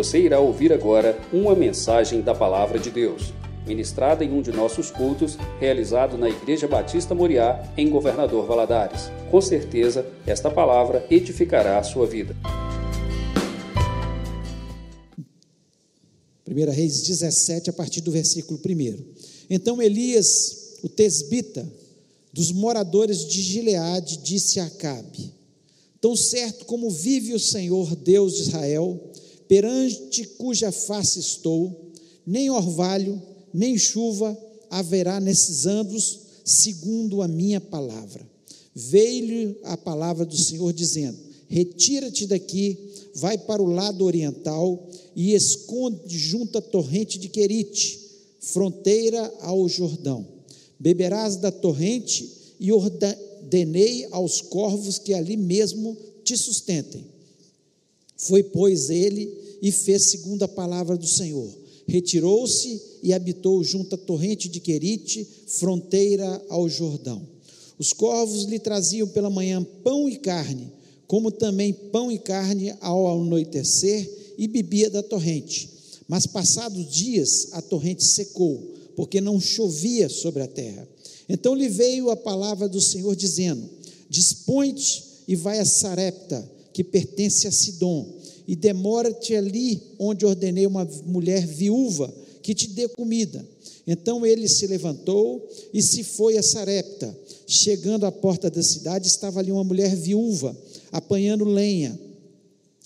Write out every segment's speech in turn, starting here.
Você irá ouvir agora uma mensagem da Palavra de Deus, ministrada em um de nossos cultos, realizado na Igreja Batista Moriá, em Governador Valadares. Com certeza, esta palavra edificará a sua vida. 1 Reis 17, a partir do versículo 1. Então Elias, o tesbita, dos moradores de Gileade, disse a Acabe: Tão certo como vive o Senhor Deus de Israel, perante cuja face estou, nem orvalho, nem chuva haverá nesses anos, segundo a minha palavra. Veio-lhe a palavra do Senhor dizendo: Retira-te daqui, vai para o lado oriental e esconde junto à torrente de Querite, fronteira ao Jordão. Beberás da torrente e ordenei aos corvos que ali mesmo te sustentem. Foi, pois, ele e fez segundo a palavra do Senhor. Retirou-se e habitou junto à torrente de Querite, fronteira ao Jordão. Os corvos lhe traziam pela manhã pão e carne, como também pão e carne ao anoitecer, e bebia da torrente. Mas passados dias a torrente secou, porque não chovia sobre a terra. Então lhe veio a palavra do Senhor dizendo: Dispõe-te e vai a Sarepta, que pertence a Sidom, e demora-te ali onde ordenei uma mulher viúva que te dê comida. Então ele se levantou e se foi a Sarepta. Chegando à porta da cidade, estava ali uma mulher viúva, apanhando lenha.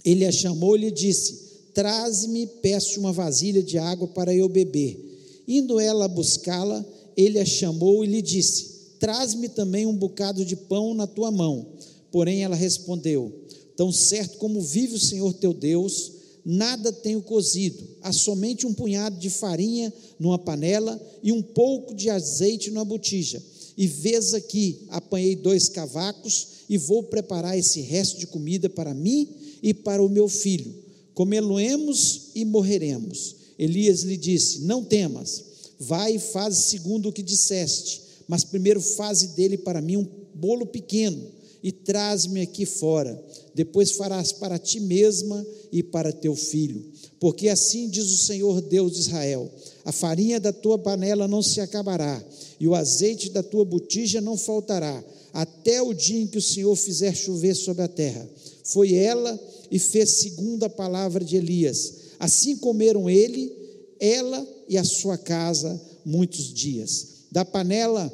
Ele a chamou e lhe disse: Traze-me, peço uma vasilha de água para eu beber. Indo ela buscá-la, ele a chamou e lhe disse: Traz-me também um bocado de pão na tua mão. Porém ela respondeu: Tão certo como vive o Senhor teu Deus, nada tenho cozido, há somente um punhado de farinha numa panela e um pouco de azeite numa botija e vês aqui, apanhei dois cavacos e vou preparar esse resto de comida para mim e para o meu filho. Comê-lo-emos e morreremos. Elias lhe disse: Não temas, vai e faz segundo o que disseste, mas primeiro faze dele para mim um bolo pequeno e traz-me aqui fora. Depois farás para ti mesma e para teu filho. Porque assim diz o Senhor Deus de Israel: a farinha da tua panela não se acabará, e o azeite da tua botija não faltará, até o dia em que o Senhor fizer chover sobre a terra. Foi ela e fez segundo a palavra de Elias. Assim comeram ele, ela e a sua casa muitos dias. Da panela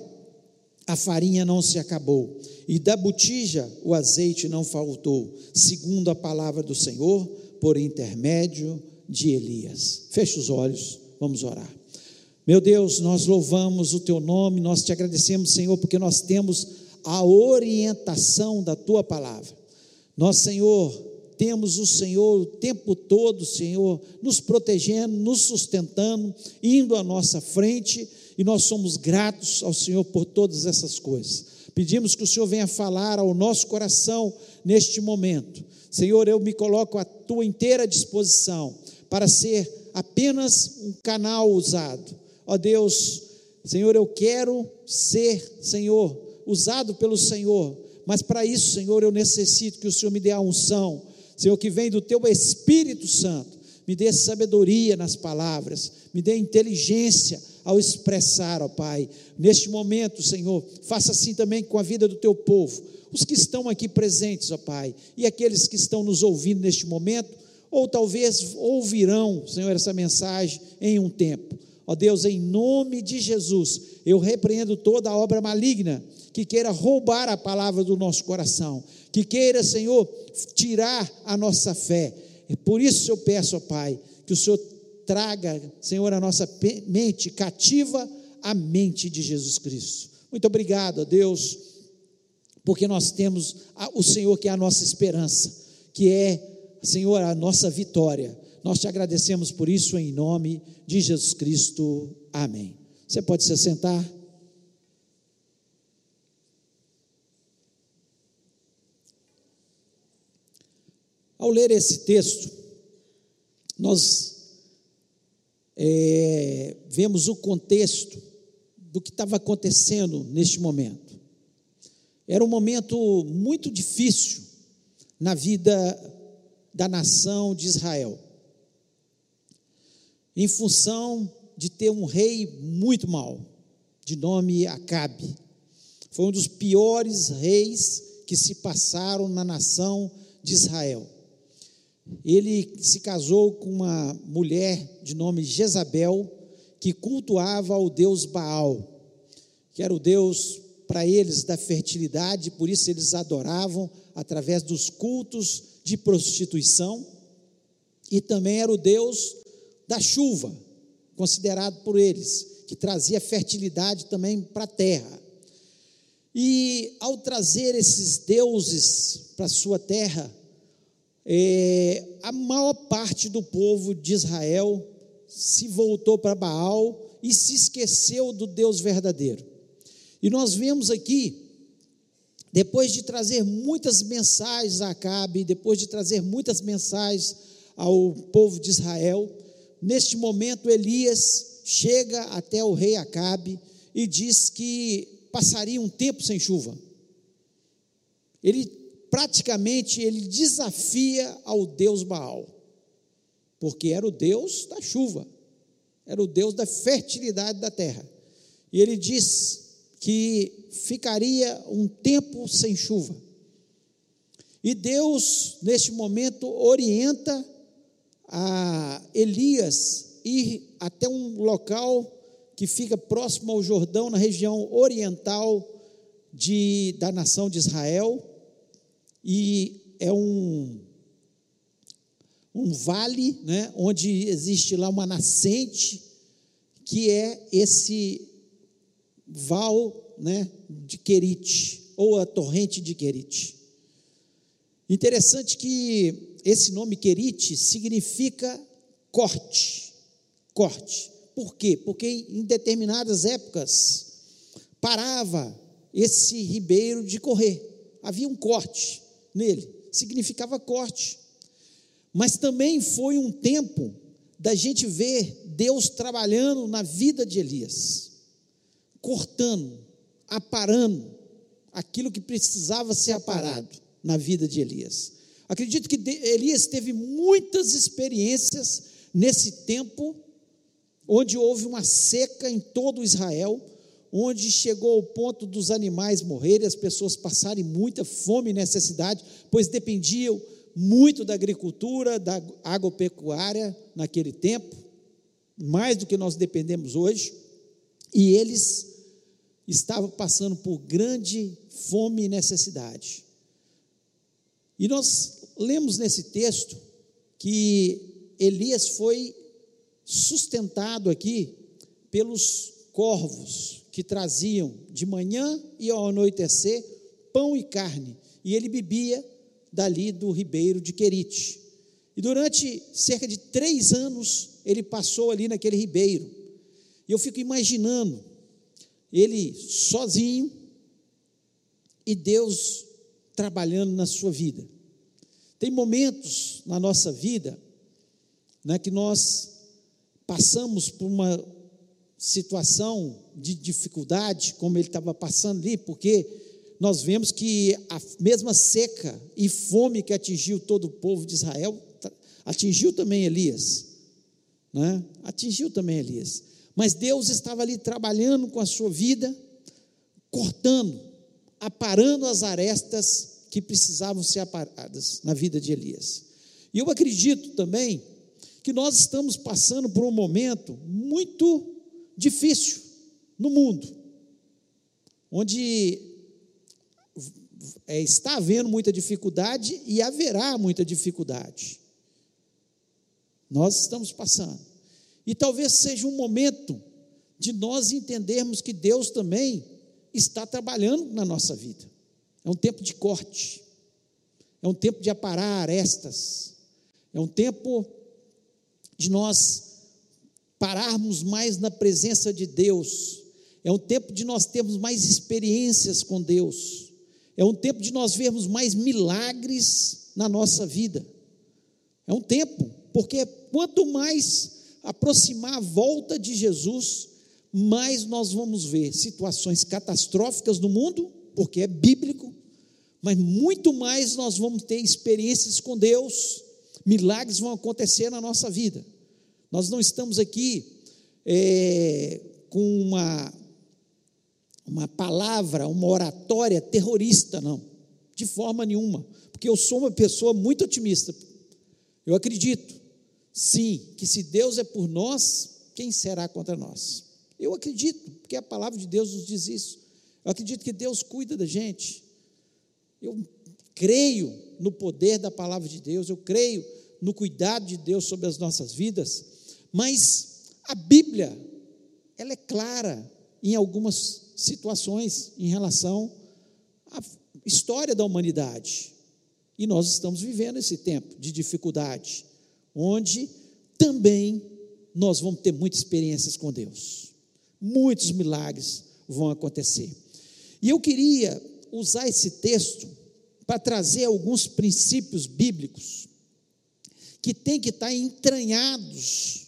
a farinha não se acabou, e da botija o azeite não faltou, segundo a palavra do Senhor, por intermédio de Elias. Feche os olhos, vamos orar. Meu Deus, nós louvamos o teu nome, nós te agradecemos, Senhor, porque nós temos a orientação da tua palavra. Nós, Senhor, temos o Senhor o tempo todo, Senhor, nos protegendo, nos sustentando, indo à nossa frente e nós somos gratos ao Senhor por todas essas coisas. Pedimos que o Senhor venha falar ao nosso coração neste momento. Senhor, eu me coloco à tua inteira disposição para ser apenas um canal usado. Ó Deus, Senhor, eu quero ser, Senhor, usado pelo Senhor, mas para isso, Senhor, eu necessito que o Senhor me dê a unção, Senhor, que vem do teu Espírito Santo, me dê sabedoria nas palavras, me dê inteligência ao expressar, ó Pai. Neste momento, Senhor, faça assim também com a vida do teu povo, os que estão aqui presentes, ó Pai, e aqueles que estão nos ouvindo neste momento, ou talvez ouvirão, Senhor, essa mensagem em um tempo. Ó Deus, em nome de Jesus, eu repreendo toda a obra maligna que queira roubar a palavra do nosso coração, que queira, Senhor, tirar a nossa fé. E por isso eu peço, ó Pai, que o Senhor traga, Senhor, a nossa mente cativa à mente de Jesus Cristo. Muito obrigado, Deus, porque nós temos o Senhor que é a nossa esperança, que é, Senhor, a nossa vitória. Nós te agradecemos por isso em nome de Jesus Cristo. Amém. Você pode se sentar? Ao ler esse texto, nós é, vemos o contexto do que estava acontecendo neste momento. Era um momento muito difícil na vida da nação de Israel. em função de ter um rei muito mau, de nome Acabe. Foi um dos piores reis que se passaram na nação de Israel. Ele se casou com uma mulher de nome Jezabel, que cultuava o deus Baal, que era o deus para eles da fertilidade, por isso eles adoravam através dos cultos de prostituição, e também era o deus da chuva, considerado por eles, que trazia fertilidade também para a terra. E ao trazer esses deuses para sua terra, é, a maior parte do povo de Israel se voltou para Baal e se esqueceu do Deus verdadeiro. E nós vemos aqui, depois de trazer muitas mensagens a Acabe, depois de trazer muitas mensagens ao povo de Israel, neste momento Elias chega até o rei Acabe e diz que passaria um tempo sem chuva. Ele praticamente ele desafia ao Deus Baal, porque era o Deus da chuva, era o Deus da fertilidade da terra. E ele diz que ficaria um tempo sem chuva. E Deus, neste momento, orienta a Elias ir até um local que fica próximo ao Jordão, na região oriental de, da nação de Israel, e é um, um vale, né, onde existe lá uma nascente, que é esse val né, de Querite, ou a torrente de Querite. Interessante que esse nome Querite significa corte, corte. Por quê? Porque em determinadas épocas parava esse ribeiro de correr, havia um corte nele, significava corte. Mas também foi um tempo da gente ver Deus trabalhando na vida de Elias, cortando, aparando aquilo que precisava ser aparado na vida de Elias. Acredito que Elias teve muitas experiências nesse tempo, onde houve uma seca em todo Israel, onde chegou ao ponto dos animais morrerem, as pessoas passarem muita fome e necessidade, pois dependiam muito da agricultura, da agropecuária naquele tempo, mais do que nós dependemos hoje, e eles estavam passando por grande fome e necessidade. E nós lemos nesse texto que Elias foi sustentado aqui pelos corvos, que traziam de manhã e ao anoitecer pão e carne, e ele bebia dali do ribeiro de Querite. E durante cerca de três anos ele passou ali naquele ribeiro. E eu fico imaginando ele sozinho e Deus trabalhando na sua vida. Tem momentos na nossa vida né, que nós passamos por uma situação de dificuldade, como ele estava passando ali, porque nós vemos que a mesma seca e fome que atingiu todo o povo de Israel, atingiu também Elias, né? atingiu também Elias. Mas Deus estava ali trabalhando com a sua vida, cortando, aparando as arestas que precisavam ser aparadas na vida de Elias. E eu acredito também que nós estamos passando por um momento muito difícil no mundo, onde é, está havendo muita dificuldade e haverá muita dificuldade. Nós estamos passando. E talvez seja um momento de nós entendermos que Deus também está trabalhando na nossa vida. É um tempo de corte, é um tempo de aparar arestas, é um tempo de nós pararmos mais na presença de Deus. É um tempo de nós termos mais experiências com Deus. É um tempo de nós vermos mais milagres na nossa vida. É um tempo, porque quanto mais aproximar a volta de Jesus, mais nós vamos ver situações catastróficas no mundo, porque é bíblico, mas muito mais nós vamos ter experiências com Deus, milagres vão acontecer na nossa vida. Nós não estamos aqui é, com uma, uma palavra, uma oratória terrorista, não, de forma nenhuma, porque eu sou uma pessoa muito otimista. Eu acredito, sim, que se Deus é por nós, quem será contra nós? Eu acredito, porque a palavra de Deus nos diz isso. Eu acredito que Deus cuida da gente. Eu creio no poder da palavra de Deus, eu creio no cuidado de Deus sobre as nossas vidas, mas a Bíblia, ela é clara em algumas situações em relação à história da humanidade. E nós estamos vivendo esse tempo de dificuldade, onde também nós vamos ter muitas experiências com Deus. Muitos milagres vão acontecer. E eu queria usar esse texto para trazer alguns princípios bíblicos que têm que estar entranhados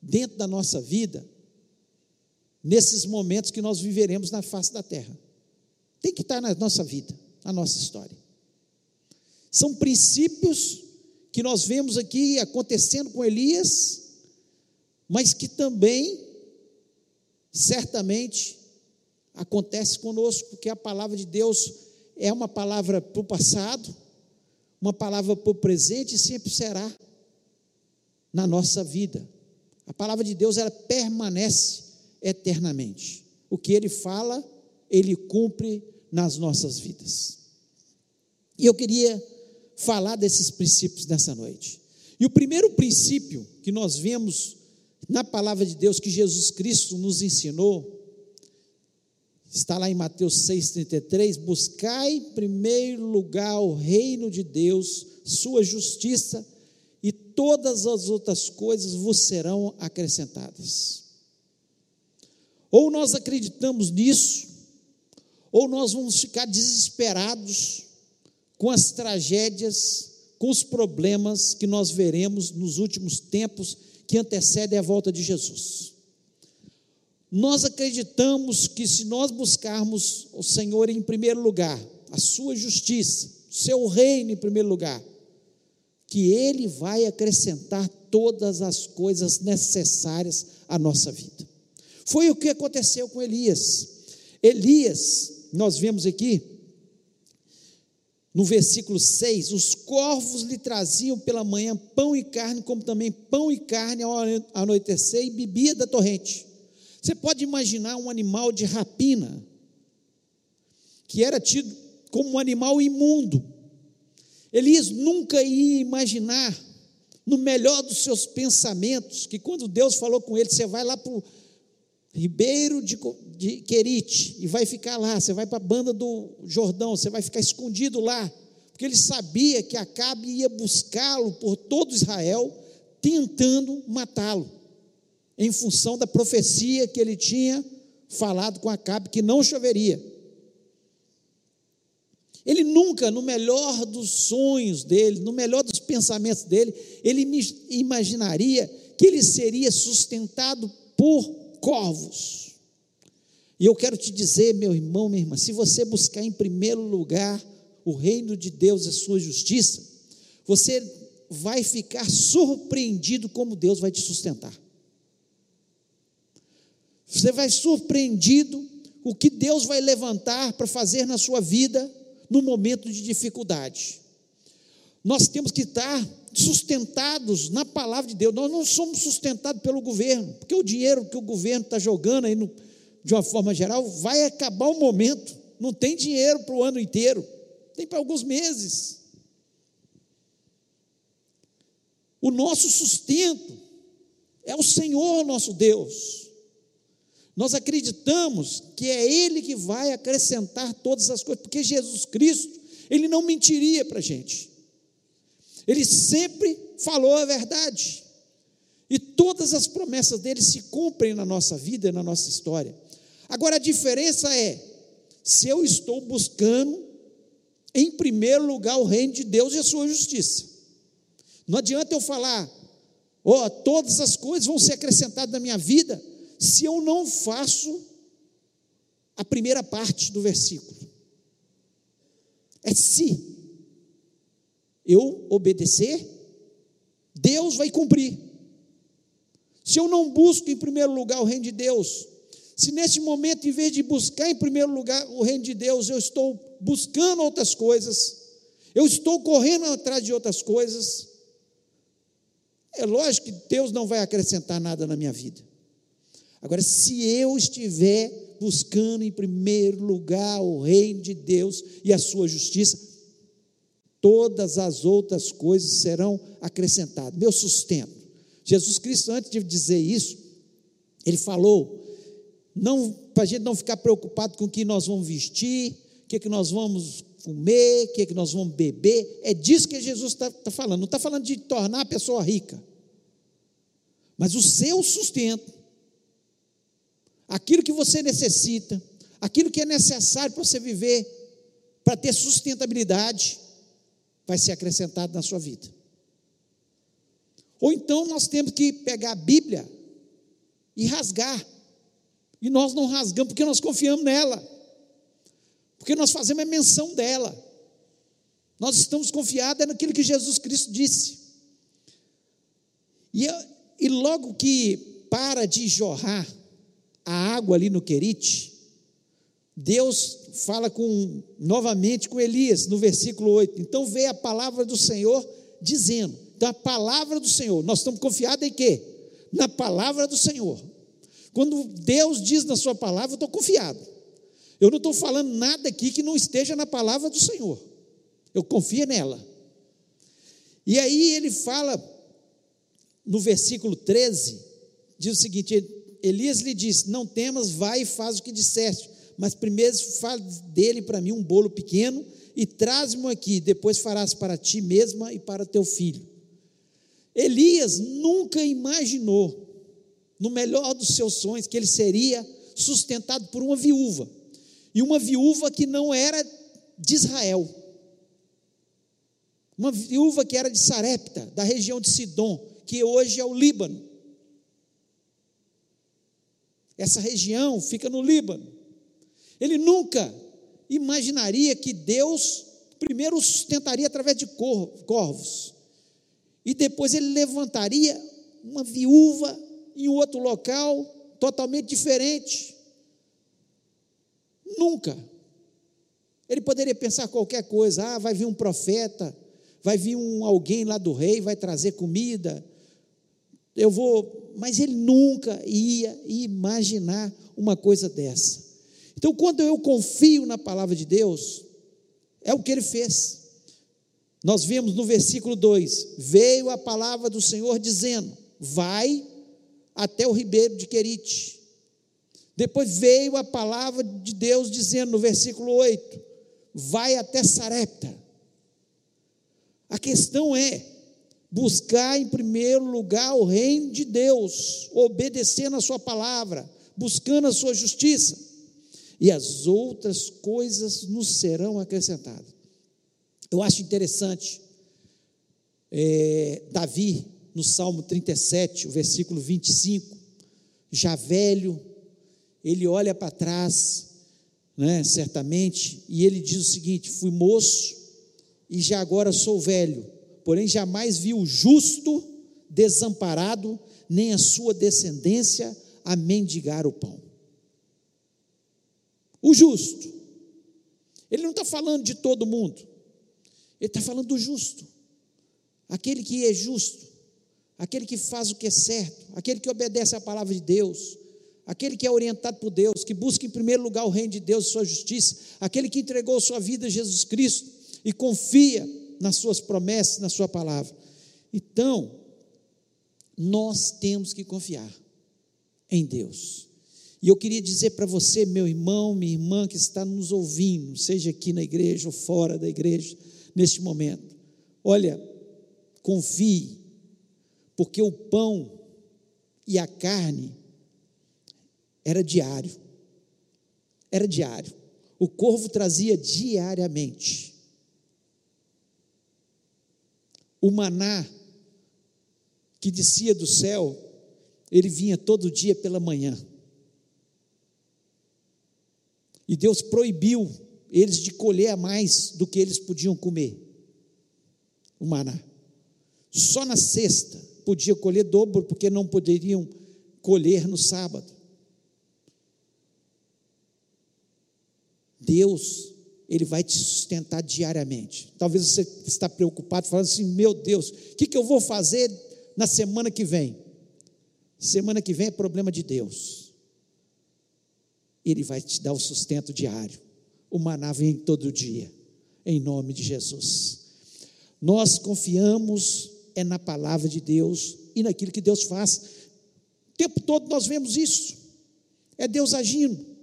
dentro da nossa vida, nesses momentos que nós viveremos na face da terra. Tem que estar na nossa vida, na nossa história. São princípios que nós vemos aqui acontecendo com Elias, mas que também, certamente, acontece conosco, porque a palavra de Deus é uma palavra para o passado, uma palavra para o presente e sempre será na nossa vida. A palavra de Deus ela permanece eternamente. O que ele fala, ele cumpre nas nossas vidas. E eu queria falar desses princípios nessa noite. E o primeiro princípio que nós vemos na palavra de Deus que Jesus Cristo nos ensinou Está lá em Mateus 6,33: Buscai em primeiro lugar o reino de Deus, sua justiça, e todas as outras coisas vos serão acrescentadas. Ou nós acreditamos nisso, ou nós vamos ficar desesperados com as tragédias, com os problemas que nós veremos nos últimos tempos que antecedem a volta de Jesus. Nós acreditamos que se nós buscarmos o Senhor em primeiro lugar, a sua justiça, o seu reino em primeiro lugar, que Ele vai acrescentar todas as coisas necessárias à nossa vida. Foi o que aconteceu com Elias. Elias, nós vemos aqui, no versículo 6, os corvos lhe traziam pela manhã pão e carne, como também pão e carne ao anoitecer, e bebia da torrente. Você pode imaginar um animal de rapina, que era tido como um animal imundo. Elias nunca ia imaginar, no melhor dos seus pensamentos, que quando Deus falou com ele, você vai lá para ribeiro de, de Querite e vai ficar lá, você vai para a banda do Jordão, você vai ficar escondido lá, porque ele sabia que Acabe ia buscá-lo por todo Israel, tentando matá-lo em função da profecia que ele tinha falado com Acabe que não choveria. Ele nunca, no melhor dos sonhos dele, no melhor dos pensamentos dele, ele imaginaria que ele seria sustentado por corvos. E eu quero te dizer, meu irmão, minha irmã, se você buscar em primeiro lugar o reino de Deus e a sua justiça, você vai ficar surpreendido como Deus vai te sustentar. Você vai surpreendido o que Deus vai levantar para fazer na sua vida no momento de dificuldade. Nós temos que estar sustentados na palavra de Deus. Nós não somos sustentados pelo governo, porque o dinheiro que o governo está jogando aí no, de uma forma geral vai acabar o momento. Não tem dinheiro para o ano inteiro, tem para alguns meses. O nosso sustento é o Senhor nosso Deus. Nós acreditamos que é Ele que vai acrescentar todas as coisas, porque Jesus Cristo, Ele não mentiria para a gente. Ele sempre falou a verdade. E todas as promessas dele se cumprem na nossa vida e na nossa história. Agora a diferença é: se eu estou buscando, em primeiro lugar, o reino de Deus e a sua justiça. Não adianta eu falar, ó, oh, todas as coisas vão ser acrescentadas na minha vida se eu não faço a primeira parte do versículo. É se eu obedecer, Deus vai cumprir. se eu não busco em primeiro lugar o reino de Deus, se neste momento, em vez de buscar em primeiro lugar o reino de Deus, eu estou buscando outras coisas, eu estou correndo atrás de outras coisas, é lógico que Deus não vai acrescentar nada na minha vida. Agora, se eu estiver buscando em primeiro lugar o reino de Deus e a sua justiça, todas as outras coisas serão acrescentadas. Meu sustento. Jesus Cristo, antes de dizer isso, ele falou, para a gente não ficar preocupado com o que nós vamos vestir, o que, que nós vamos comer, o que, que nós vamos beber. É disso que Jesus está tá falando. Não está falando de tornar a pessoa rica, mas o seu sustento aquilo que você necessita, aquilo que é necessário para você viver, para ter sustentabilidade, vai ser acrescentado na sua vida. Ou então nós temos que pegar a Bíblia e rasgar. E nós não rasgamos porque nós confiamos nela. Porque nós fazemos a menção dela. Nós estamos confiados naquilo que Jesus Cristo disse. E, e logo que para de jorrar a água ali no Querite, Deus fala com novamente com Elias no versículo 8. Então veio a palavra do Senhor dizendo: então a palavra do Senhor, nós estamos confiados em quê? Na palavra do Senhor. Quando Deus diz na sua palavra, eu estou confiado. Eu não estou falando nada aqui que não esteja na palavra do Senhor. Eu confio nela. E aí ele fala no versículo 13, diz o seguinte: Elias lhe disse: Não temas, vai e faz o que disseste, mas primeiro faz dele para mim um bolo pequeno e traz-me aqui, depois farás para ti mesma e para teu filho. Elias nunca imaginou, no melhor dos seus sonhos, que ele seria sustentado por uma viúva, e uma viúva que não era de Israel, uma viúva que era de Sarepta, da região de Sidom, que hoje é o Líbano. Essa região fica no Líbano. Ele nunca imaginaria que Deus primeiro o sustentaria através de corvos, e depois ele levantaria uma viúva em outro local totalmente diferente. Nunca. Ele poderia pensar qualquer coisa, ah, vai vir um profeta, vai vir um alguém lá do rei, vai trazer comida. Eu vou mas ele nunca ia imaginar uma coisa dessa. Então, quando eu confio na palavra de Deus, é o que ele fez. Nós vemos no versículo 2: Veio a palavra do Senhor dizendo: Vai até o ribeiro de Querite. Depois veio a palavra de Deus dizendo no versículo 8: Vai até Sarepta. A questão é: buscar em primeiro lugar o reino de Deus, obedecendo a Sua palavra, buscando a Sua justiça, e as outras coisas nos serão acrescentadas. Eu acho interessante, é, Davi, no Salmo 37, o versículo 25, já velho, ele olha para trás, né, certamente, e ele diz o seguinte: fui moço e já agora sou velho porém jamais viu o justo desamparado, nem a sua descendência a mendigar o pão. O justo. Ele não está falando de todo mundo, ele está falando do justo, aquele que é justo, aquele que faz o que é certo, aquele que obedece à palavra de Deus, aquele que é orientado por Deus, que busca em primeiro lugar o reino de Deus e sua justiça, aquele que entregou sua vida a Jesus Cristo e confia nas suas promessas, na sua palavra. Então, nós temos que confiar em Deus. E eu queria dizer para você, meu irmão, minha irmã que está nos ouvindo, seja aqui na igreja ou fora da igreja, neste momento, olha, confie, porque o pão e a carne era diário. Era diário. O corvo trazia diariamente. O maná que descia do céu, ele vinha todo dia pela manhã. E Deus proibiu eles de colher a mais do que eles podiam comer. O maná. Só na sexta, podiam colher dobro, porque não poderiam colher no sábado. Deus, Ele vai te sustentar diariamente. Talvez você está preocupado, falando assim: meu Deus, o que, que eu vou fazer na semana que vem? Semana que vem é problema de Deus. Ele vai te dar o sustento diário. O maná vem todo dia, em nome de Jesus. Nós confiamos é na palavra de Deus e naquilo que Deus faz. O tempo todo nós vemos isso. É Deus agindo.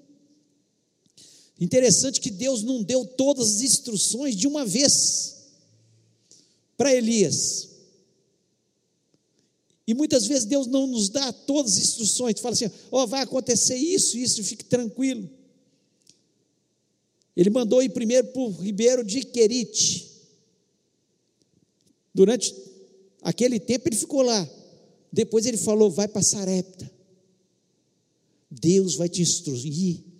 Interessante que Deus não deu todas as instruções de uma vez para Elias. E muitas vezes Deus não nos dá todas as instruções, fala assim: ó, oh, vai acontecer isso, isso, fique tranquilo. Ele mandou ir primeiro para o ribeiro de Querite. Durante aquele tempo ele ficou lá. Depois ele falou: vai para Sarepta. Deus vai te instruir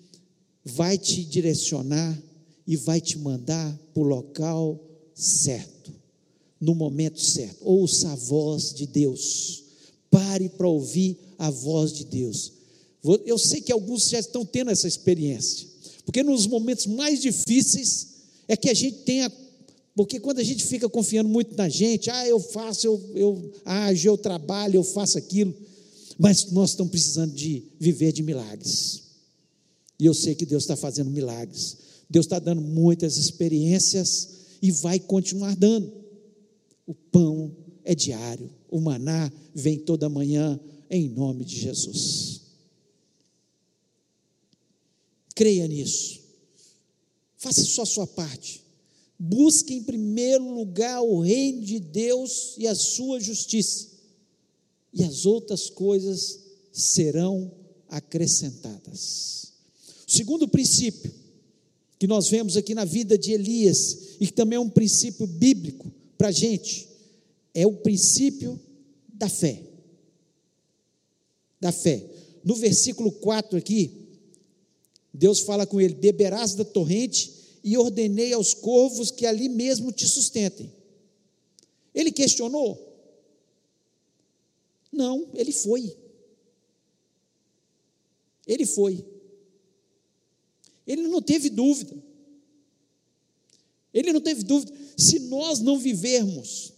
vai te direcionar e vai te mandar para o local certo, no momento certo. Ouça a voz de Deus. Pare para ouvir a voz de Deus. Eu sei que alguns já estão tendo essa experiência, porque nos momentos mais difíceis é que a gente tem a. Porque quando a gente fica confiando muito na gente, ah, eu faço, eu, eu ajo, eu trabalho, eu faço aquilo, mas nós estamos precisando de viver de milagres. E eu sei que Deus está fazendo milagres. Deus está dando muitas experiências e vai continuar dando. O pão é diário, o maná vem toda manhã, em nome de Jesus. Creia nisso. Faça só a sua parte. Busque em primeiro lugar o reino de Deus e a sua justiça, e as outras coisas serão acrescentadas. Segundo princípio que nós vemos aqui na vida de Elias, e que também é um princípio bíblico para a gente, é o princípio da fé. Da fé. No versículo 4 aqui, Deus fala com ele: Beberás da torrente e ordenei aos corvos que ali mesmo te sustentem. Ele questionou? Não, ele foi. Ele foi. Ele não teve dúvida. Ele não teve dúvida. Se nós não vivermos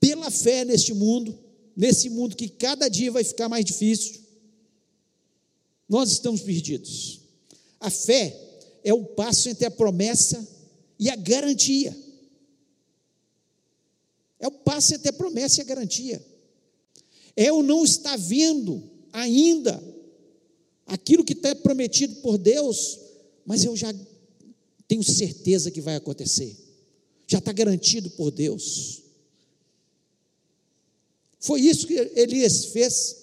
pela fé neste mundo, nesse mundo que cada dia vai ficar mais difícil, nós estamos perdidos. A fé é o passo entre a promessa e a garantia. É o passo entre a promessa e a garantia. É o não estar vendo ainda aquilo que está prometido por Deus, mas eu já tenho certeza que vai acontecer, já está garantido por Deus. Foi isso que Elias fez.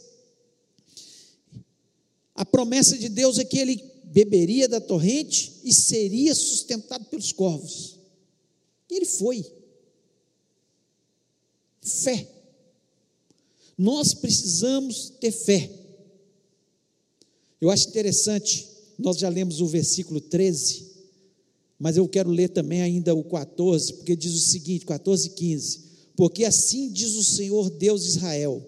A promessa de Deus é que ele beberia da torrente e seria sustentado pelos corvos. E ele foi. Fé. Nós precisamos ter fé. Eu acho interessante nós já lemos o versículo 13, mas eu quero ler também ainda o 14, porque diz o seguinte: 14 e 15: Porque assim diz o Senhor Deus de Israel: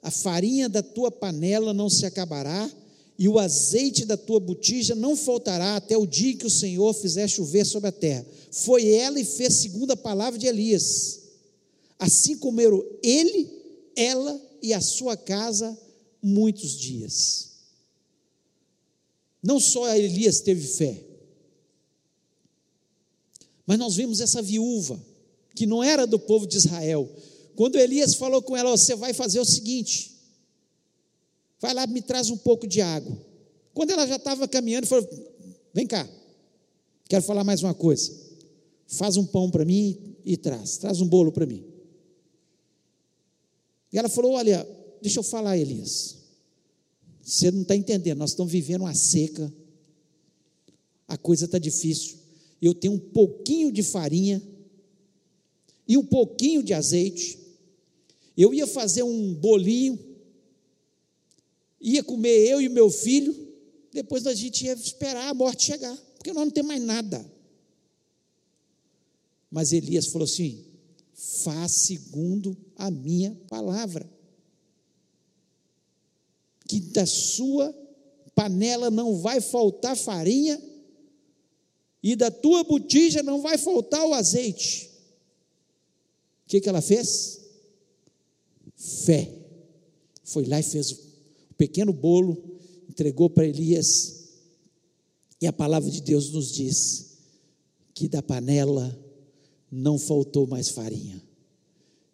a farinha da tua panela não se acabará, e o azeite da tua botija não faltará até o dia que o Senhor fizer chover sobre a terra. Foi ela e fez segundo a palavra de Elias. Assim comeram ele, ela e a sua casa muitos dias. Não só Elias teve fé, mas nós vimos essa viúva, que não era do povo de Israel. Quando Elias falou com ela: Você vai fazer o seguinte, vai lá, me traz um pouco de água. Quando ela já estava caminhando, falou: Vem cá, quero falar mais uma coisa. Faz um pão para mim e traz, traz um bolo para mim. E ela falou: Olha, deixa eu falar, Elias. Você não está entendendo, nós estamos vivendo uma seca, a coisa está difícil. Eu tenho um pouquinho de farinha e um pouquinho de azeite. Eu ia fazer um bolinho, ia comer eu e meu filho, depois a gente ia esperar a morte chegar, porque nós não temos mais nada. Mas Elias falou assim: faz segundo a minha palavra. Que da sua panela não vai faltar farinha e da tua botija não vai faltar o azeite. O que, que ela fez? Fé. Foi lá e fez o pequeno bolo, entregou para Elias. E a palavra de Deus nos diz que da panela não faltou mais farinha,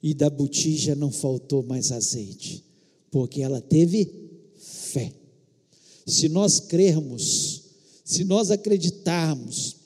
e da botija não faltou mais azeite, porque ela teve fé. Se nós crermos, se nós acreditarmos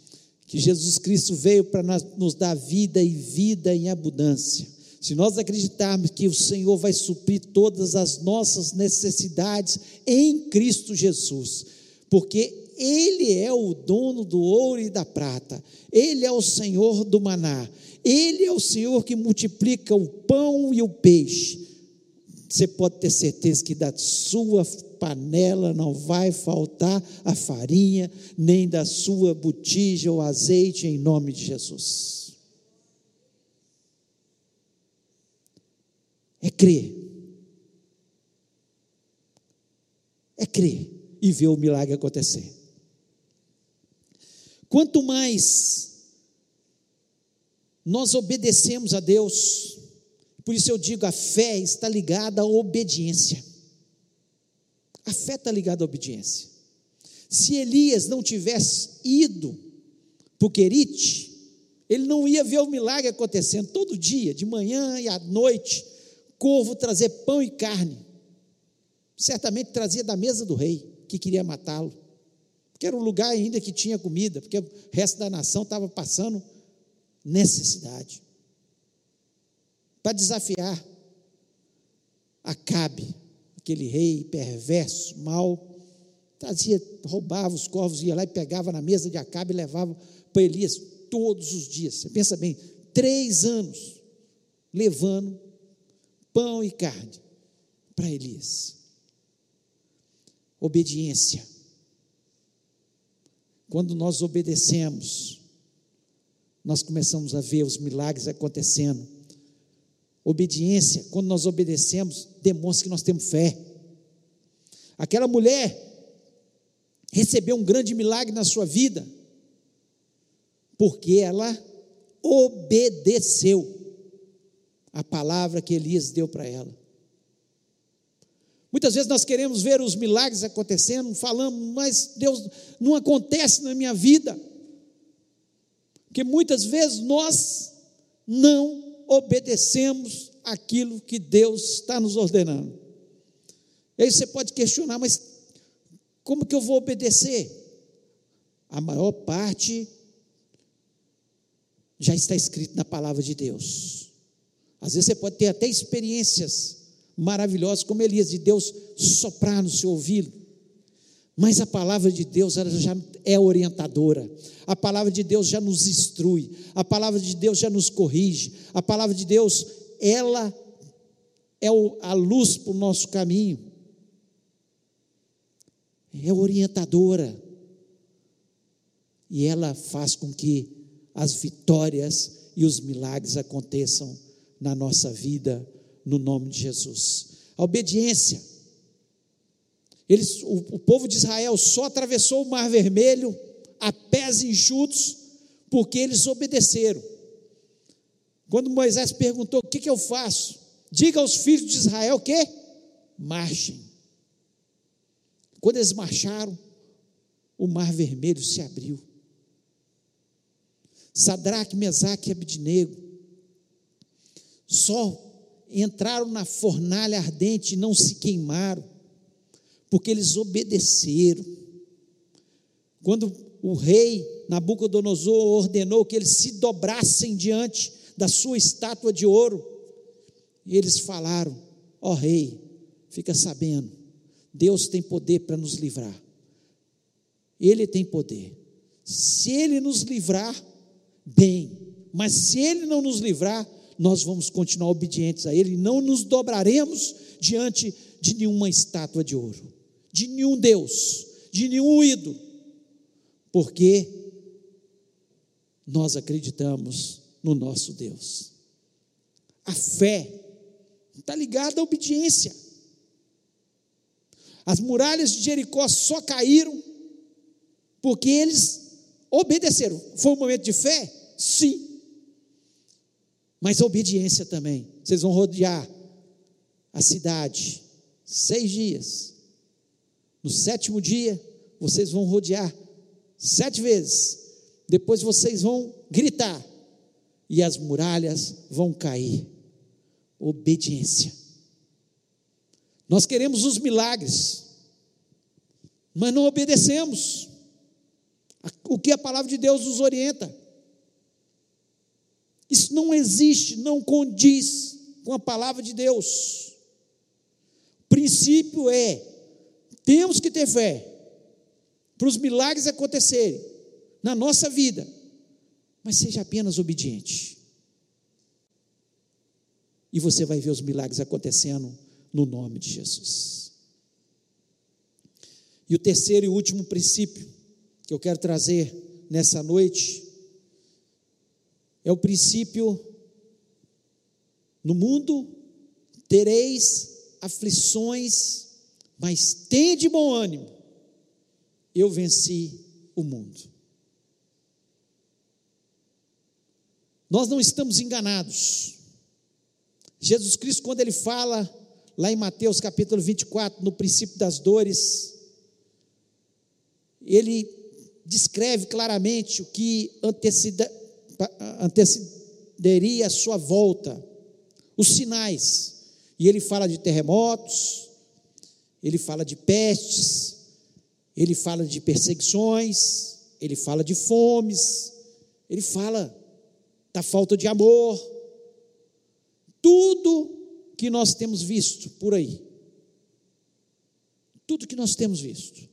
que Jesus Cristo veio para nos dar vida e vida em abundância, se nós acreditarmos que o Senhor vai suprir todas as nossas necessidades em Cristo Jesus, porque ele é o dono do ouro e da prata, Ele é o Senhor do maná, Ele é o Senhor que multiplica o pão e o peixe. Você pode ter certeza que da sua panela não vai faltar a farinha, nem da sua botija o azeite, em nome de Jesus. É crer. É crer e ver o milagre acontecer. Quanto mais nós obedecemos a Deus, por isso eu digo, a fé está ligada à obediência. A fé está ligada à obediência. Se Elias não tivesse ido para o Querite, ele não ia ver o milagre acontecendo todo dia, de manhã e à noite, corvo trazer pão e carne. Certamente trazia da mesa do rei, que queria matá-lo que era um lugar ainda que tinha comida, porque o resto da nação estava passando necessidade. Para desafiar Acabe, aquele rei perverso, mau, trazia, roubava os corvos, ia lá e pegava na mesa de Acabe e levava para Elias todos os dias. Você pensa bem, três anos levando pão e carne para Elias. Obediência quando nós obedecemos, nós começamos a ver os milagres acontecendo. Obediência, quando nós obedecemos, demonstra que nós temos fé. Aquela mulher recebeu um grande milagre na sua vida, porque ela obedeceu a palavra que Elias deu para ela. Muitas vezes nós queremos ver os milagres acontecendo, falamos, mas Deus não acontece na minha vida. Porque muitas vezes nós não obedecemos aquilo que Deus está nos ordenando. E aí você pode questionar, mas como que eu vou obedecer? A maior parte já está escrito na palavra de Deus. Às vezes você pode ter até experiências maravilhosos, como Elias, de Deus soprar no seu ouvido. Mas a palavra de Deus ela já é orientadora, a palavra de Deus já nos instrui, a palavra de Deus já nos corrige, a palavra de Deus, ela é a luz para o nosso caminho, é orientadora, e ela faz com que as vitórias e os milagres aconteçam na nossa vida no nome de Jesus. A obediência. Eles, o, o povo de Israel só atravessou o Mar Vermelho a pés enxutos porque eles obedeceram. Quando Moisés perguntou: O que, que eu faço? Diga aos filhos de Israel que marchem. Quando eles marcharam, o mar vermelho se abriu. Sadraque, Mesaque e Abidnego só entraram na fornalha ardente e não se queimaram, porque eles obedeceram. Quando o rei Nabucodonosor ordenou que eles se dobrassem diante da sua estátua de ouro, eles falaram: Ó oh, rei, fica sabendo, Deus tem poder para nos livrar. Ele tem poder. Se ele nos livrar, bem, mas se ele não nos livrar, nós vamos continuar obedientes a Ele não nos dobraremos diante de nenhuma estátua de ouro, de nenhum Deus, de nenhum ídolo, porque nós acreditamos no nosso Deus. A fé está ligada à obediência. As muralhas de Jericó só caíram porque eles obedeceram. Foi um momento de fé? Sim. Mas obediência também. Vocês vão rodear a cidade seis dias. No sétimo dia, vocês vão rodear sete vezes. Depois vocês vão gritar e as muralhas vão cair. Obediência. Nós queremos os milagres, mas não obedecemos. O que a palavra de Deus nos orienta. Isso não existe, não condiz com a palavra de Deus. O princípio é: temos que ter fé para os milagres acontecerem na nossa vida, mas seja apenas obediente. E você vai ver os milagres acontecendo no nome de Jesus. E o terceiro e último princípio que eu quero trazer nessa noite é o princípio: no mundo tereis aflições, mas tende bom ânimo, eu venci o mundo. Nós não estamos enganados. Jesus Cristo, quando ele fala lá em Mateus capítulo 24, no princípio das dores, ele descreve claramente o que antecederia a sua volta, os sinais. E ele fala de terremotos, ele fala de pestes, ele fala de perseguições, ele fala de fomes, ele fala da falta de amor, tudo que nós temos visto por aí, tudo que nós temos visto,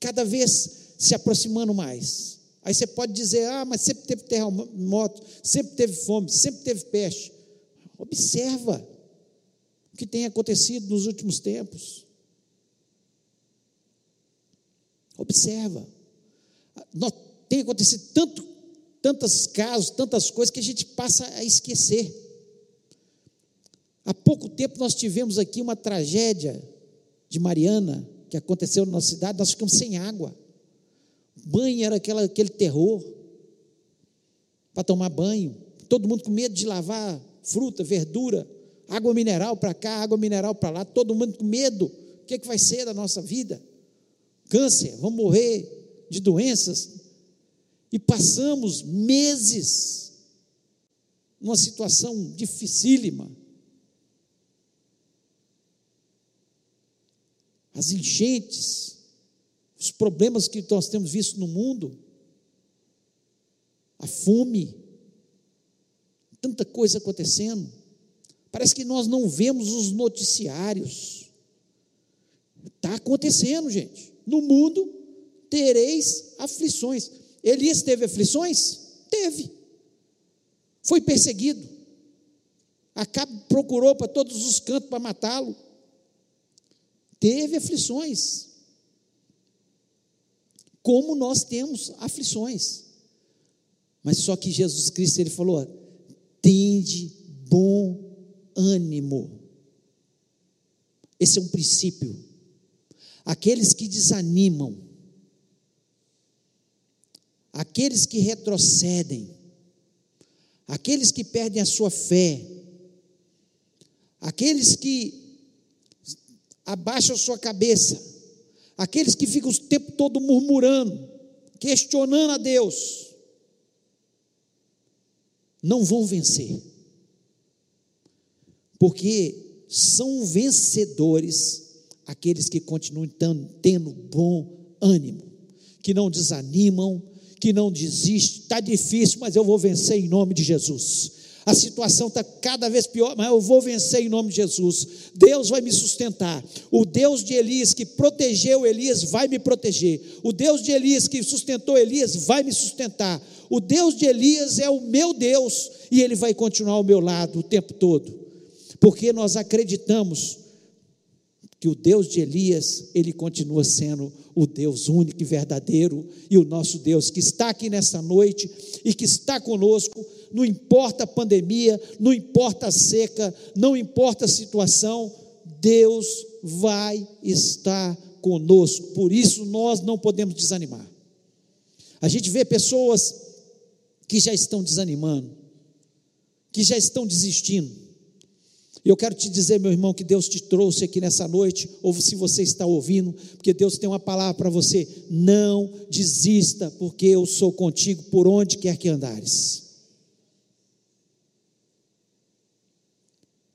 cada vez se aproximando mais. Aí você pode dizer, ah, mas sempre teve terremoto, sempre teve fome, sempre teve peste. Observa o que tem acontecido nos últimos tempos. Observa. Tem acontecido tanto tantos casos, tantas coisas que a gente passa a esquecer. Há pouco tempo nós tivemos aqui uma tragédia de Mariana, que aconteceu na nossa cidade, nós ficamos sem água. Banho era aquela, aquele terror para tomar banho. Todo mundo com medo de lavar fruta, verdura, água mineral para cá, água mineral para lá, todo mundo com medo. O que, é que vai ser da nossa vida? Câncer, vamos morrer de doenças, e passamos meses numa situação dificílima. As enchentes, os problemas que nós temos visto no mundo, a fome, tanta coisa acontecendo. Parece que nós não vemos os noticiários. Está acontecendo, gente. No mundo tereis aflições. Elias teve aflições? Teve. Foi perseguido. Acabe procurou para todos os cantos para matá-lo. Teve aflições. Como nós temos aflições. Mas só que Jesus Cristo ele falou: tende bom ânimo. Esse é um princípio. Aqueles que desanimam, aqueles que retrocedem, aqueles que perdem a sua fé, aqueles que abaixam a sua cabeça, aqueles que ficam o tempo todo murmurando, questionando a Deus, não vão vencer, porque são vencedores aqueles que continuam tendo bom ânimo, que não desanimam, que não desiste. Está difícil, mas eu vou vencer em nome de Jesus. A situação está cada vez pior, mas eu vou vencer em nome de Jesus. Deus vai me sustentar. O Deus de Elias que protegeu Elias vai me proteger. O Deus de Elias que sustentou Elias vai me sustentar. O Deus de Elias é o meu Deus e ele vai continuar ao meu lado o tempo todo. Porque nós acreditamos que o Deus de Elias, ele continua sendo o Deus único e verdadeiro e o nosso Deus que está aqui nesta noite e que está conosco não importa a pandemia, não importa a seca, não importa a situação, Deus vai estar conosco. Por isso nós não podemos desanimar. A gente vê pessoas que já estão desanimando, que já estão desistindo. Eu quero te dizer, meu irmão, que Deus te trouxe aqui nessa noite, ou se você está ouvindo, porque Deus tem uma palavra para você: não desista, porque eu sou contigo por onde quer que andares.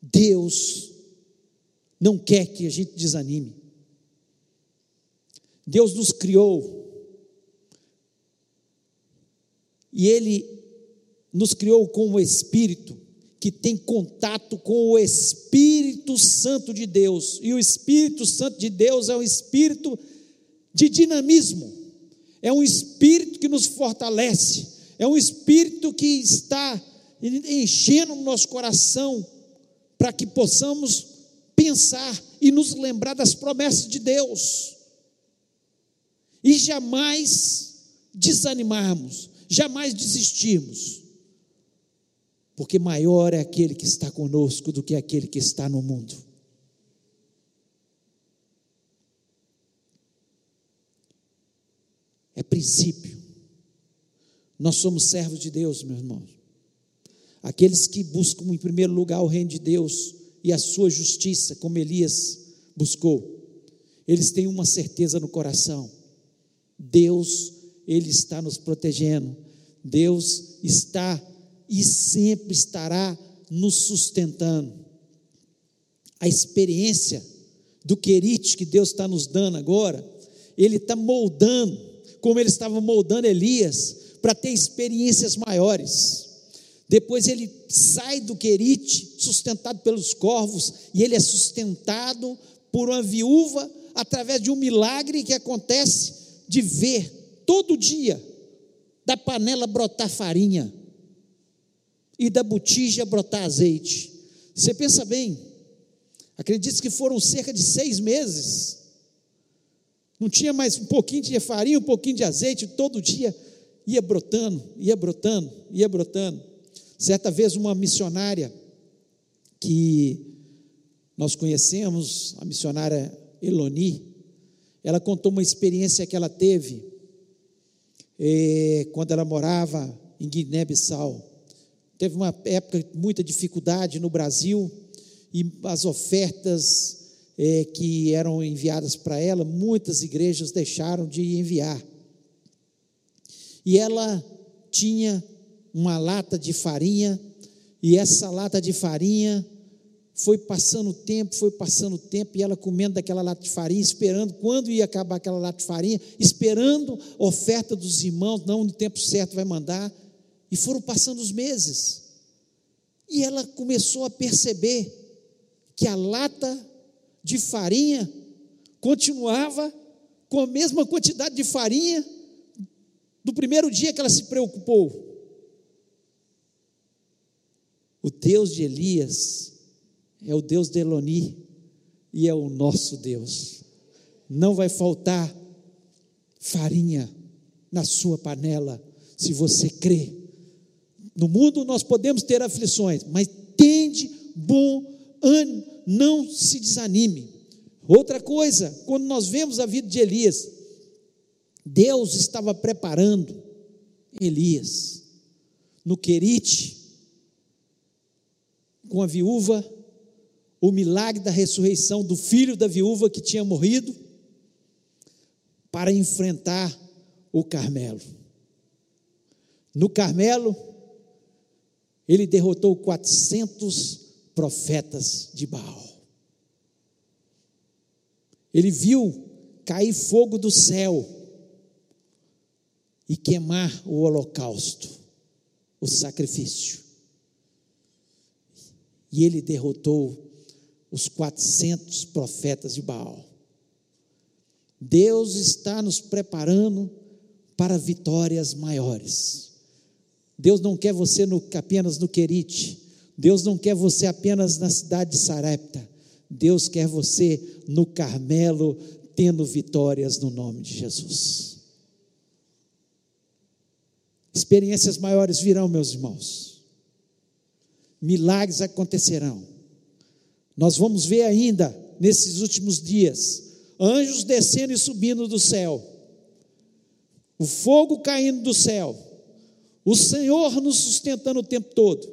Deus não quer que a gente desanime. Deus nos criou e Ele nos criou com o Espírito que tem contato com o Espírito Santo de Deus. E o Espírito Santo de Deus é um espírito de dinamismo, é um espírito que nos fortalece, é um espírito que está enchendo o nosso coração para que possamos pensar e nos lembrar das promessas de Deus. E jamais desanimarmos, jamais desistirmos porque maior é aquele que está conosco do que aquele que está no mundo. É princípio. Nós somos servos de Deus, meus irmãos. Aqueles que buscam em primeiro lugar o reino de Deus e a sua justiça, como Elias buscou, eles têm uma certeza no coração: Deus, Ele está nos protegendo, Deus está e sempre estará nos sustentando. A experiência do querite que Deus está nos dando agora, Ele está moldando, como Ele estava moldando Elias, para ter experiências maiores. Depois ele sai do querite, sustentado pelos corvos, e ele é sustentado por uma viúva através de um milagre que acontece de ver todo dia da panela brotar farinha e da botija brotar azeite. Você pensa bem, acredite que foram cerca de seis meses. Não tinha mais um pouquinho de farinha, um pouquinho de azeite, todo dia ia brotando, ia brotando, ia brotando. Certa vez, uma missionária que nós conhecemos, a missionária Eloni, ela contou uma experiência que ela teve eh, quando ela morava em Guiné-Bissau. Teve uma época de muita dificuldade no Brasil e as ofertas é, que eram enviadas para ela, muitas igrejas deixaram de enviar. E ela tinha uma lata de farinha, e essa lata de farinha foi passando o tempo, foi passando o tempo, e ela comendo daquela lata de farinha, esperando quando ia acabar aquela lata de farinha, esperando oferta dos irmãos, não no tempo certo vai mandar. E foram passando os meses. E ela começou a perceber que a lata de farinha continuava com a mesma quantidade de farinha do primeiro dia que ela se preocupou. O Deus de Elias é o Deus de Eloni e é o nosso Deus. Não vai faltar farinha na sua panela se você crê no mundo nós podemos ter aflições, mas tende bom ânimo, não se desanime. Outra coisa, quando nós vemos a vida de Elias, Deus estava preparando Elias no Querite, com a viúva, o milagre da ressurreição do filho da viúva que tinha morrido, para enfrentar o Carmelo. No Carmelo, ele derrotou 400 profetas de Baal. Ele viu cair fogo do céu e queimar o holocausto, o sacrifício. E ele derrotou os 400 profetas de Baal. Deus está nos preparando para vitórias maiores. Deus não quer você no, apenas no Querite. Deus não quer você apenas na cidade de Sarepta. Deus quer você no Carmelo, tendo vitórias no nome de Jesus. Experiências maiores virão, meus irmãos. milagres acontecerão. Nós vamos ver ainda, nesses últimos dias, anjos descendo e subindo do céu, o fogo caindo do céu, o Senhor nos sustentando o tempo todo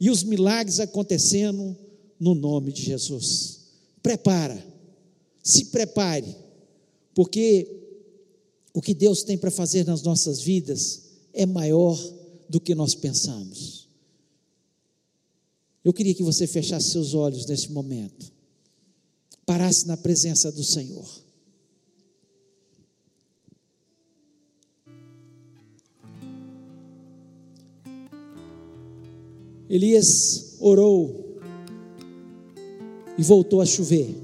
e os milagres acontecendo no nome de Jesus. Prepara, se prepare, porque o que Deus tem para fazer nas nossas vidas é maior do que nós pensamos. Eu queria que você fechasse seus olhos nesse momento, parasse na presença do Senhor. Elias orou e voltou a chover.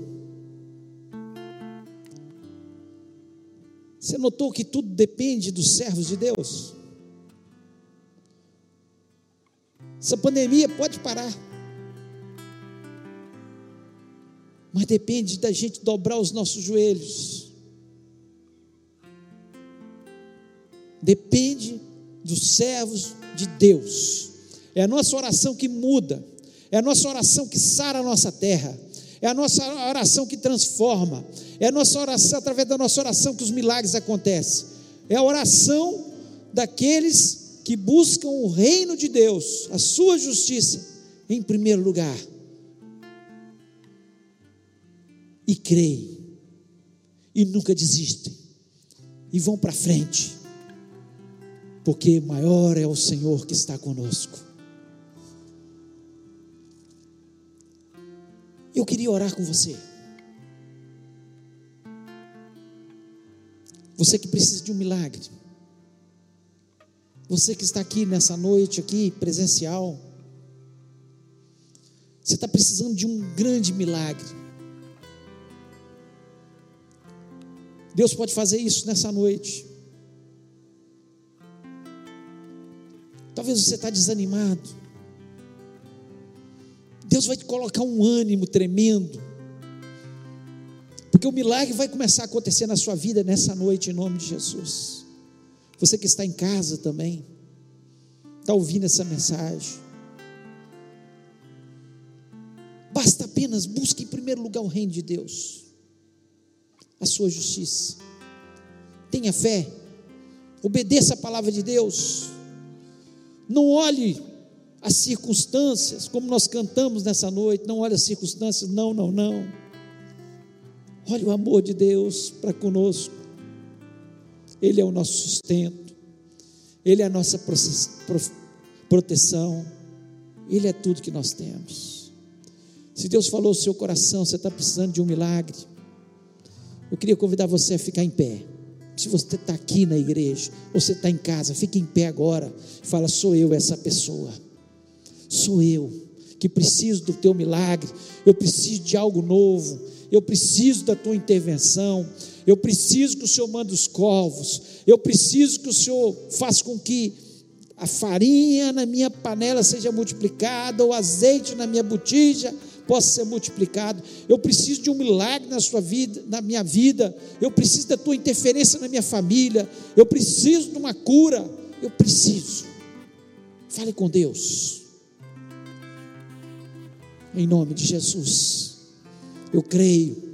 Você notou que tudo depende dos servos de Deus? Essa pandemia pode parar. Mas depende da gente dobrar os nossos joelhos. Depende dos servos de Deus. É a nossa oração que muda. É a nossa oração que sara a nossa terra. É a nossa oração que transforma. É a nossa oração, através da nossa oração, que os milagres acontecem. É a oração daqueles que buscam o reino de Deus, a sua justiça, em primeiro lugar. E creem, e nunca desistem, e vão para frente, porque maior é o Senhor que está conosco. Eu queria orar com você. Você que precisa de um milagre. Você que está aqui nessa noite aqui presencial. Você está precisando de um grande milagre. Deus pode fazer isso nessa noite. Talvez você está desanimado. Deus vai te colocar um ânimo tremendo. Porque o milagre vai começar a acontecer na sua vida nessa noite, em nome de Jesus. Você que está em casa também, está ouvindo essa mensagem. Basta apenas busque em primeiro lugar o reino de Deus, a sua justiça. Tenha fé, obedeça a palavra de Deus. Não olhe as circunstâncias, como nós cantamos nessa noite, não olha as circunstâncias, não, não, não. Olha o amor de Deus para conosco. Ele é o nosso sustento, Ele é a nossa proteção, Ele é tudo que nós temos. Se Deus falou no seu coração, você está precisando de um milagre, eu queria convidar você a ficar em pé. Se você está aqui na igreja, ou você está em casa, fique em pé agora. Fala, sou eu essa pessoa sou eu que preciso do teu milagre, eu preciso de algo novo, eu preciso da tua intervenção, eu preciso que o Senhor mande os corvos, eu preciso que o Senhor faça com que a farinha na minha panela seja multiplicada, o azeite na minha botija possa ser multiplicado. Eu preciso de um milagre na sua vida, na minha vida. Eu preciso da tua interferência na minha família. Eu preciso de uma cura. Eu preciso. Fale com Deus em nome de Jesus. Eu creio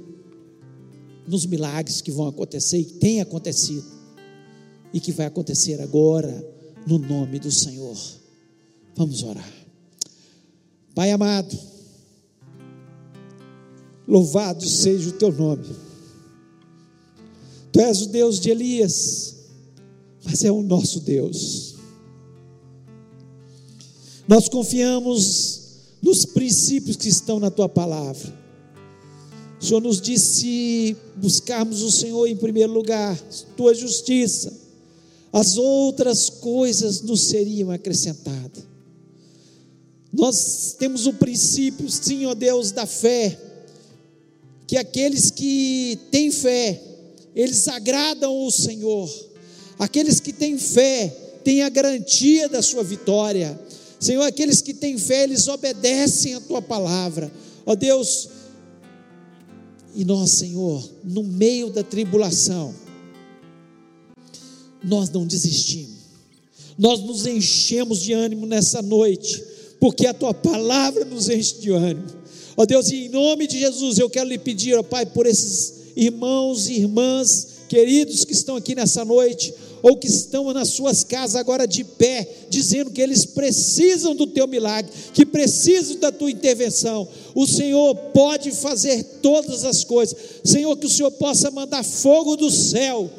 nos milagres que vão acontecer e têm acontecido e que vai acontecer agora no nome do Senhor. Vamos orar. Pai amado, louvado seja o teu nome. Tu és o Deus de Elias, mas é o nosso Deus. Nós confiamos nos princípios que estão na tua palavra. O Senhor nos disse buscarmos o Senhor em primeiro lugar, tua justiça, as outras coisas nos seriam acrescentadas. Nós temos o princípio, sim, ó Deus, da fé, que aqueles que têm fé, eles agradam o Senhor, aqueles que têm fé, têm a garantia da sua vitória, Senhor, aqueles que têm fé, eles obedecem a tua palavra. Ó Deus, e nós, Senhor, no meio da tribulação, nós não desistimos. Nós nos enchemos de ânimo nessa noite, porque a tua palavra nos enche de ânimo. Ó Deus, e em nome de Jesus, eu quero lhe pedir, ó Pai, por esses irmãos e irmãs queridos que estão aqui nessa noite, ou que estão nas suas casas agora de pé, dizendo que eles precisam do teu milagre, que precisam da tua intervenção. O Senhor pode fazer todas as coisas. Senhor, que o Senhor possa mandar fogo do céu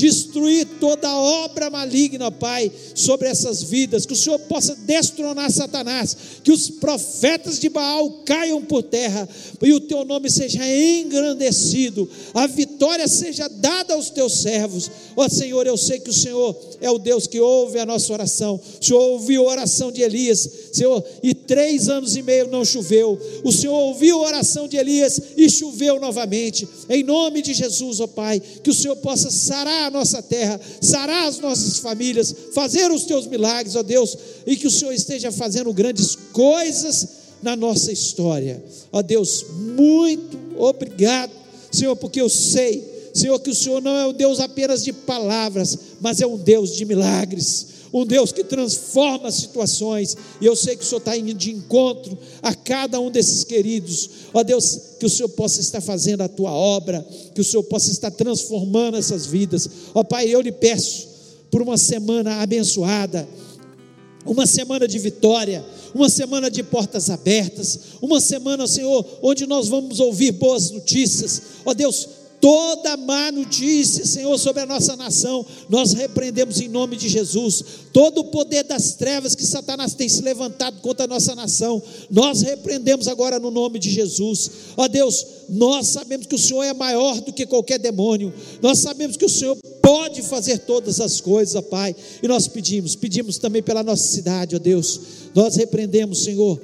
destruir toda obra maligna, Pai, sobre essas vidas, que o Senhor possa destronar Satanás, que os profetas de Baal caiam por terra e o teu nome seja engrandecido, a vitória seja dada aos teus servos. Ó Senhor, eu sei que o Senhor é o Deus que ouve a nossa oração. O Senhor ouviu a oração de Elias, Senhor, e três anos e meio não choveu. O Senhor ouviu a oração de Elias e choveu novamente. Em nome de Jesus, ó Pai, que o Senhor possa sarar a nossa terra, sarar as nossas famílias, fazer os teus milagres, ó Deus, e que o Senhor esteja fazendo grandes coisas na nossa história. Ó Deus, muito obrigado, Senhor, porque eu sei, Senhor, que o Senhor não é um Deus apenas de palavras, mas é um Deus de milagres um Deus que transforma situações, e eu sei que o Senhor está indo de encontro a cada um desses queridos, ó Deus, que o Senhor possa estar fazendo a tua obra, que o Senhor possa estar transformando essas vidas, ó Pai, eu lhe peço por uma semana abençoada, uma semana de vitória, uma semana de portas abertas, uma semana, Senhor, onde nós vamos ouvir boas notícias, ó Deus, toda má notícia, Senhor, sobre a nossa nação, nós repreendemos em nome de Jesus. Todo o poder das trevas que Satanás tem se levantado contra a nossa nação, nós repreendemos agora no nome de Jesus. Ó Deus, nós sabemos que o Senhor é maior do que qualquer demônio, nós sabemos que o Senhor pode fazer todas as coisas, ó Pai, e nós pedimos, pedimos também pela nossa cidade, ó Deus, nós repreendemos, Senhor,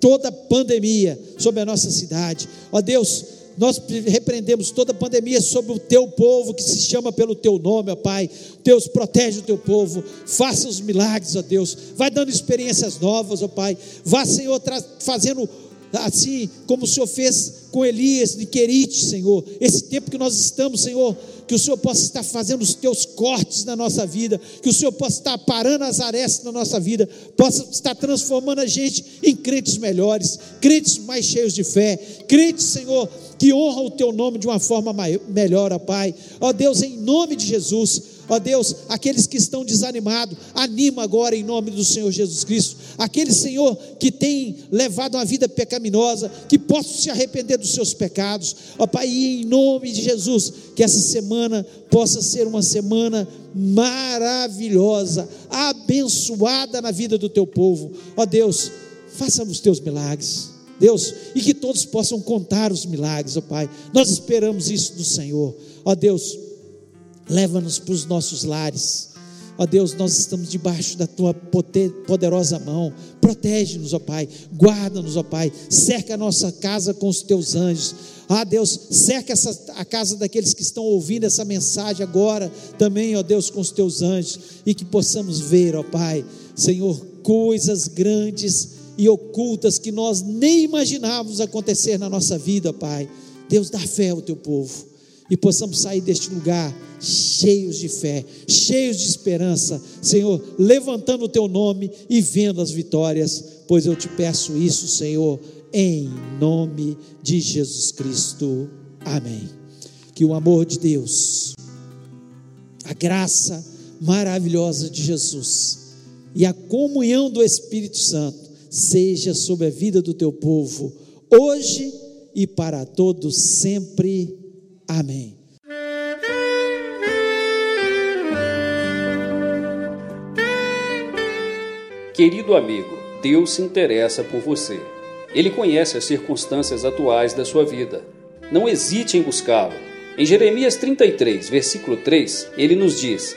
toda pandemia sobre a nossa cidade, ó Deus nós repreendemos toda pandemia sobre o teu povo que se chama pelo teu nome, ó Pai. Deus, protege o teu povo, faça os milagres, ó Deus. Vai dando experiências novas, ó Pai. Vá, Senhor, fazendo assim como o Senhor fez com Elias de Querite, Senhor. Esse tempo que nós estamos, Senhor, que o Senhor possa estar fazendo os teus cortes na nossa vida, que o Senhor possa estar parando as arestas na nossa vida, possa estar transformando a gente em crentes melhores, crentes mais cheios de fé, crentes, Senhor, que honram o teu nome de uma forma maior, melhor, ó Pai. Ó Deus, em nome de Jesus Ó Deus, aqueles que estão desanimados, anima agora em nome do Senhor Jesus Cristo. Aquele Senhor que tem levado uma vida pecaminosa, que possa se arrepender dos seus pecados. Ó Pai, em nome de Jesus, que essa semana possa ser uma semana maravilhosa, abençoada na vida do teu povo. Ó Deus, faça os teus milagres. Deus, e que todos possam contar os milagres, ó Pai. Nós esperamos isso do Senhor. Ó Deus, leva-nos para os nossos lares. Ó Deus, nós estamos debaixo da tua poderosa mão. Protege-nos, ó Pai. Guarda-nos, ó Pai. Cerca a nossa casa com os teus anjos. Ah, Deus, cerca essa, a casa daqueles que estão ouvindo essa mensagem agora também, ó Deus, com os teus anjos. E que possamos ver, ó Pai, Senhor, coisas grandes e ocultas que nós nem imaginávamos acontecer na nossa vida, Pai. Deus, dá fé ao teu povo e possamos sair deste lugar cheios de fé, cheios de esperança, Senhor, levantando o teu nome e vendo as vitórias, pois eu te peço isso, Senhor, em nome de Jesus Cristo. Amém. Que o amor de Deus, a graça maravilhosa de Jesus e a comunhão do Espírito Santo seja sobre a vida do teu povo, hoje e para todos sempre. Amém. Querido amigo, Deus se interessa por você. Ele conhece as circunstâncias atuais da sua vida. Não hesite em buscá-lo. Em Jeremias 33, versículo 3, ele nos diz: